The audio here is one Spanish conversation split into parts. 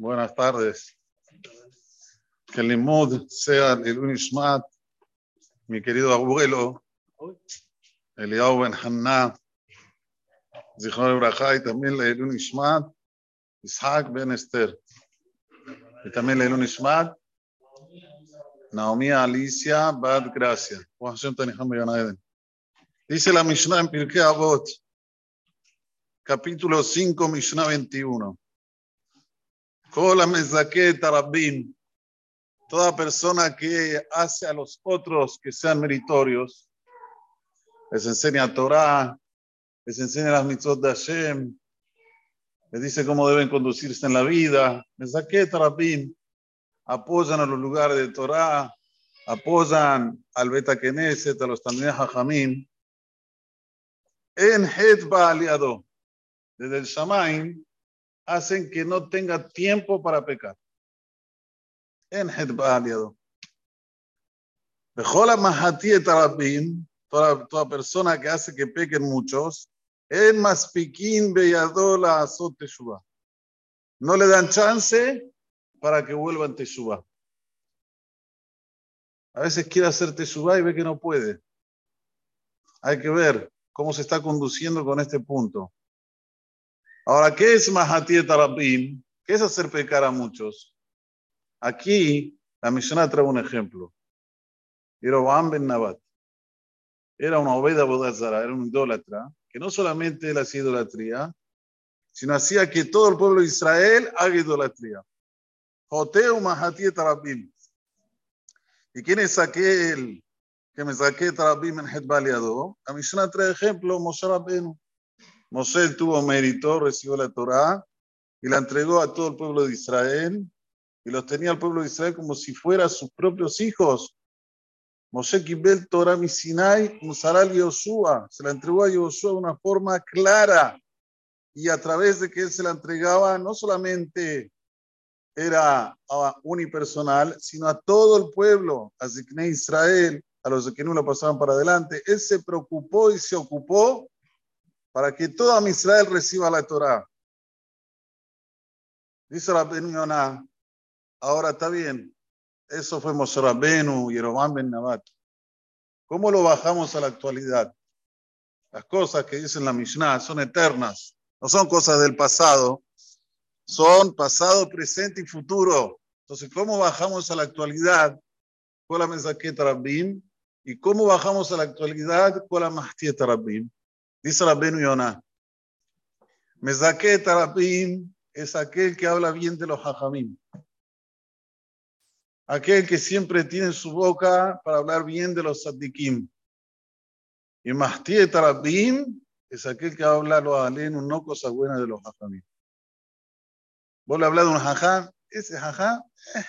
Buenas tardes. Que el limud sea el Unishmat, mi querido abuelo, Eliyahu Ben Hanna, Zichron Ibrahá, y también el Unishmat, Ishaq Ben Esther. Y también el Unishmat, Naomi Alicia Bad Gracia. Dice la Mishnah en Pirkei Avot, capítulo 5, Mishnah 21. Toda persona que hace a los otros que sean meritorios, les enseña Torah, les enseña las mitzvot de Hashem, les dice cómo deben conducirse en la vida. Mezaket Rabin apoyan a los lugares de Torah, apoyan al Beta Knesset, a los Talmidei Hajamim. En Het aliado desde el Shamaim, hacen que no tenga tiempo para pecar. En toda, toda persona que hace que pequen muchos, en Maspikin Beyadola Azot Teshuva. No le dan chance para que vuelvan Teshuva. A veces quiere hacer Teshuva y ve que no puede. Hay que ver cómo se está conduciendo con este punto. Ahora, ¿qué es Mahati Tarabim? ¿Qué es hacer pecar a muchos? Aquí, la Mishnah trae un ejemplo. Yeroboam ben Nabat. Era una obeda bodazara, era un idólatra, que no solamente él hacía idolatría, sino hacía que todo el pueblo de Israel haga idolatría. Joteu Mahati Tarabim. ¿Y quién es aquel que me saqué Tarabim en Het Baliado? La Mishnah trae ejemplo, Moshe Rabbeinu. Mosé tuvo mérito, recibió la Torá y la entregó a todo el pueblo de Israel y los tenía al pueblo de Israel como si fueran sus propios hijos. Mosé Kibel Torah Misinai Musaral Yoshua se la entregó a Yoshua de una forma clara y a través de que él se la entregaba no solamente era unipersonal, sino a todo el pueblo, a Zikne Israel, a los que no lo pasaban para adelante. Él se preocupó y se ocupó para que toda Israel reciba la Torah. Dice Rabbenu Yonah, ahora está bien, eso fue Moshe y Yerobam Ben Nabat. ¿Cómo lo bajamos a la actualidad? Las cosas que dicen la Mishnah son eternas, no son cosas del pasado, son pasado, presente y futuro. Entonces, ¿cómo bajamos a la actualidad con la mensaqueta Rabbim? ¿Y cómo bajamos a la actualidad con la Mahtieta Rabbim? Dice Rabbenu Yonah, Mezaket Tarabim es aquel que habla bien de los hajamim. Aquel que siempre tiene su boca para hablar bien de los sadikim. Y Mahtie Tarabim es aquel que habla lo alenu, no cosas buenas de los hajamim. Vos le hablas de un hajam, ese hajam, eh.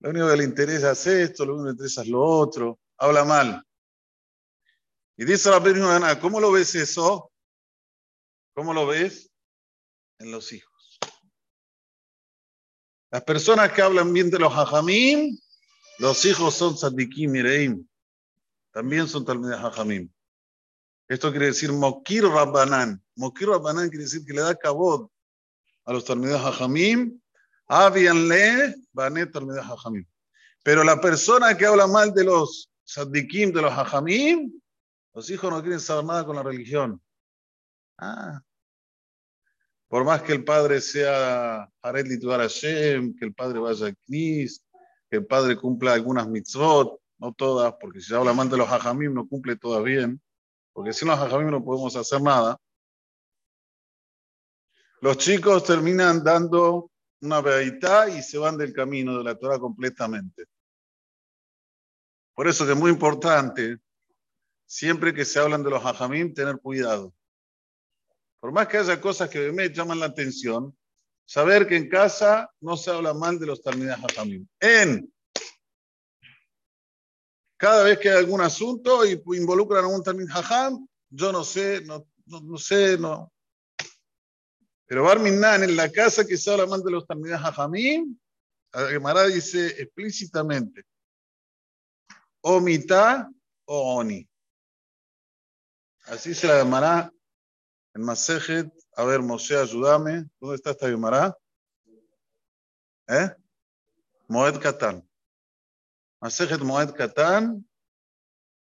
lo único que le interesa es esto, lo único que le interesa es lo otro, habla mal. Y dice la Ana, ¿cómo lo ves eso? ¿Cómo lo ves? En los hijos. Las personas que hablan bien de los hajamim, los hijos son sadikim mireim. También son talmides hajamim. Esto quiere decir mokir rabbanan. Mokir rabbanan quiere decir que le da cabot a los talmides hajamim. Avianle banet talmides hajamim. Pero la persona que habla mal de los sadikim, de los hajamim, los hijos no quieren saber nada con la religión. Ah. Por más que el padre sea Hared Lituar que el padre vaya a Knis, que el padre cumpla algunas mitzvot, no todas, porque si habla mal de los hajamim no cumple todas bien, porque sin los hajamim no podemos hacer nada. Los chicos terminan dando una veita y se van del camino de la Torah completamente. Por eso que es muy importante siempre que se hablan de los hajamim, tener cuidado. Por más que haya cosas que me llaman la atención, saber que en casa no se habla mal de los talmidas. En cada vez que hay algún asunto y involucran a un talmid hajam, yo no sé, no, no, sé, no. Pero Barminan, en la casa que se habla mal de los talmidas hajamim, Gemara dice explícitamente, o mitad o oni. Así se la llamará en Masejet. A ver, Moshe, ayúdame. ¿Dónde está esta Gemara? ¿Eh? Moed Katan. Masejet Moed Katan,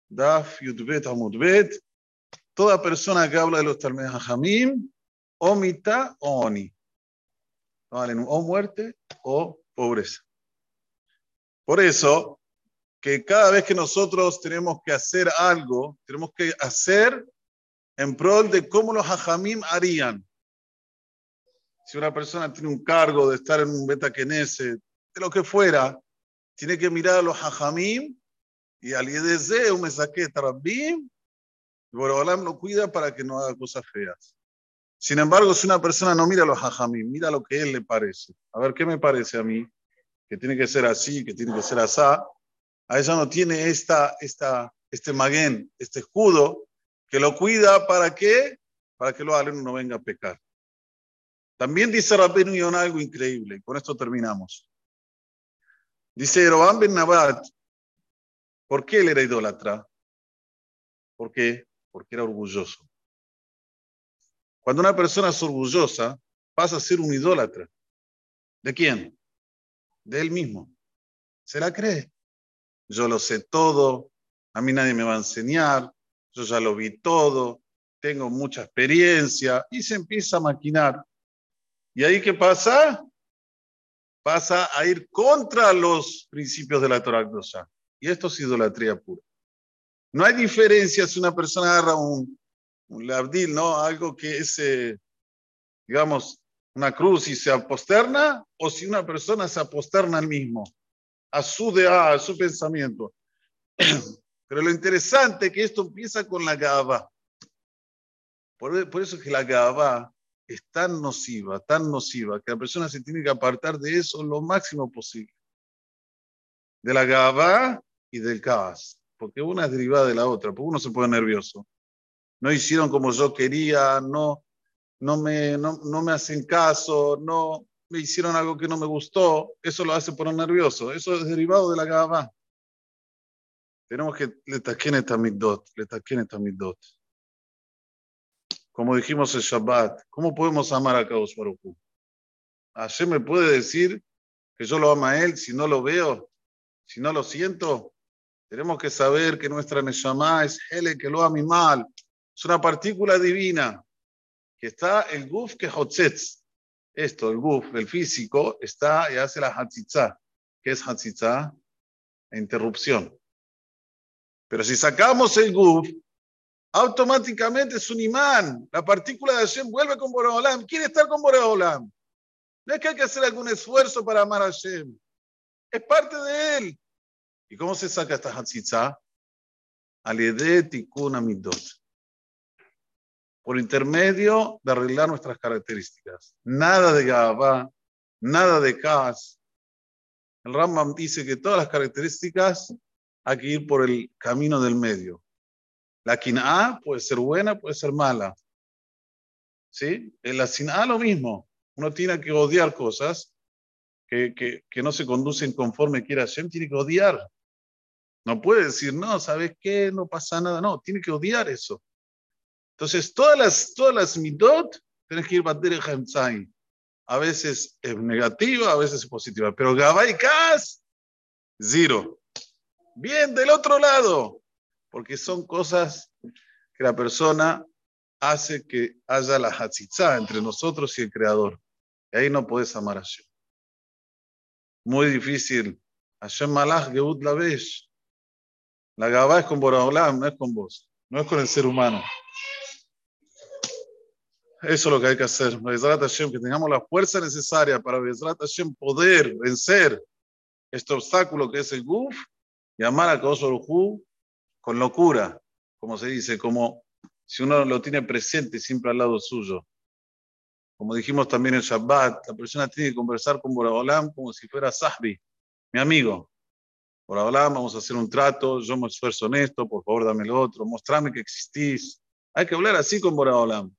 Daf Yudbet Amudbet. Toda persona que habla de los Talmud Hamim, o mitad o oni. O muerte o pobreza. Por eso, que cada vez que nosotros tenemos que hacer algo, tenemos que hacer en pro de cómo los hajamim harían. Si una persona tiene un cargo de estar en un beta de lo que fuera, tiene que mirar a los hajamim y al IDZ, un mensaje tarabim, y Borobalam lo cuida para que no haga cosas feas. Sin embargo, si una persona no mira a los hajamim, mira lo que a él le parece. A ver, ¿qué me parece a mí? que tiene que ser así, que tiene que ser asá, a ella no tiene esta, esta, este maguen, este escudo, que lo cuida para qué? Para que los alumnos no venga a pecar. También dice Rabbeinu Yonah algo increíble, con esto terminamos. Dice Yerobam Ben Nabat, ¿por qué él era idólatra? ¿Por qué? Porque era orgulloso. Cuando una persona es orgullosa, pasa a ser un idólatra. ¿De quién? de él mismo. Se la cree. Yo lo sé todo, a mí nadie me va a enseñar, yo ya lo vi todo, tengo mucha experiencia y se empieza a maquinar. ¿Y ahí qué pasa? Pasa a ir contra los principios de la Torah Y esto es idolatría pura. No hay diferencia si una persona agarra un, un labdil, ¿no? Algo que es, eh, digamos, una cruz y se aposterna, o si una persona se aposterna al mismo, a su a su pensamiento. Pero lo interesante es que esto empieza con la gaba. Por, por eso es que la gaba es tan nociva, tan nociva, que la persona se tiene que apartar de eso lo máximo posible. De la gaba y del caos. Porque una es derivada de la otra, porque uno se pone nervioso. No hicieron como yo quería, no, no me, no, no me hacen caso, no me hicieron algo que no me gustó, eso lo hace poner nervioso. Eso es derivado de la gaba. Tenemos que le taquen esta midot, le taquen esta midot. Como dijimos el Shabbat, ¿cómo podemos amar a Kadosh Baruch Hashem me puede decir que yo lo amo a él si no lo veo, si no lo siento. Tenemos que saber que nuestra Neshama es él que lo ama mal. Es una partícula divina que está el guf que hotzetz. Esto, el guf, el físico, está y hace la hatzitza. ¿Qué es hatzitza? Interrupción. Pero si sacamos el guf, automáticamente es un imán. La partícula de Hashem vuelve con Boreolam. Quiere estar con Boreolam. No es que hay que hacer algún esfuerzo para amar a Hashem. Es parte de él. ¿Y cómo se saca esta hatzitza? Al tikun amidot por intermedio de arreglar nuestras características. Nada de Gabá, nada de Kaas. El Rambam dice que todas las características hay que ir por el camino del medio. La quina puede ser buena, puede ser mala. ¿Sí? En la A lo mismo. Uno tiene que odiar cosas que, que, que no se conducen conforme quiera Hashem, tiene que odiar. No puede decir, no, ¿sabes qué? No pasa nada. No, tiene que odiar eso. Entonces, todas las, todas las midot tienes que ir a batir A veces es negativa, a veces es positiva. Pero Gabay Kas, zero. Bien, del otro lado. Porque son cosas que la persona hace que haya la hatzitza entre nosotros y el Creador. Y ahí no puedes amar a Hashem. Muy difícil. Hashem Malach Geut Lavesh. La Gabá es con Boraholam, no es con vos. No es con el ser humano. Eso es lo que hay que hacer. que tengamos la fuerza necesaria para poder vencer este obstáculo que es el guf y amar a Kadosh con locura, como se dice, como si uno lo tiene presente siempre al lado suyo. Como dijimos también en Shabbat, la persona tiene que conversar con Boraholam como si fuera Sahbi, mi amigo. Boraholam, vamos a hacer un trato, yo me esfuerzo en esto, por favor dame lo otro, mostrame que existís. Hay que hablar así con Boraholam.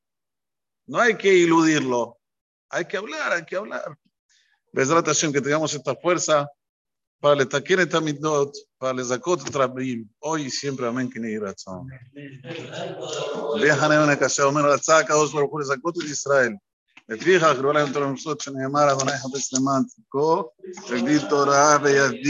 No hay que iludirlo. Hay que hablar, hay que hablar. Besrat Hashem, que tengamos esta fuerza para el taquín et amidot, para el zakot trabim, hoy y siempre, amén, que ni razón. Viajan en una casa, omen al tzaka, dos por el zakot de Israel. לפיכך, גאולה יותר למסות שנאמר, אדוני חפש למען צדקו, תגדיל תורה ויסדיר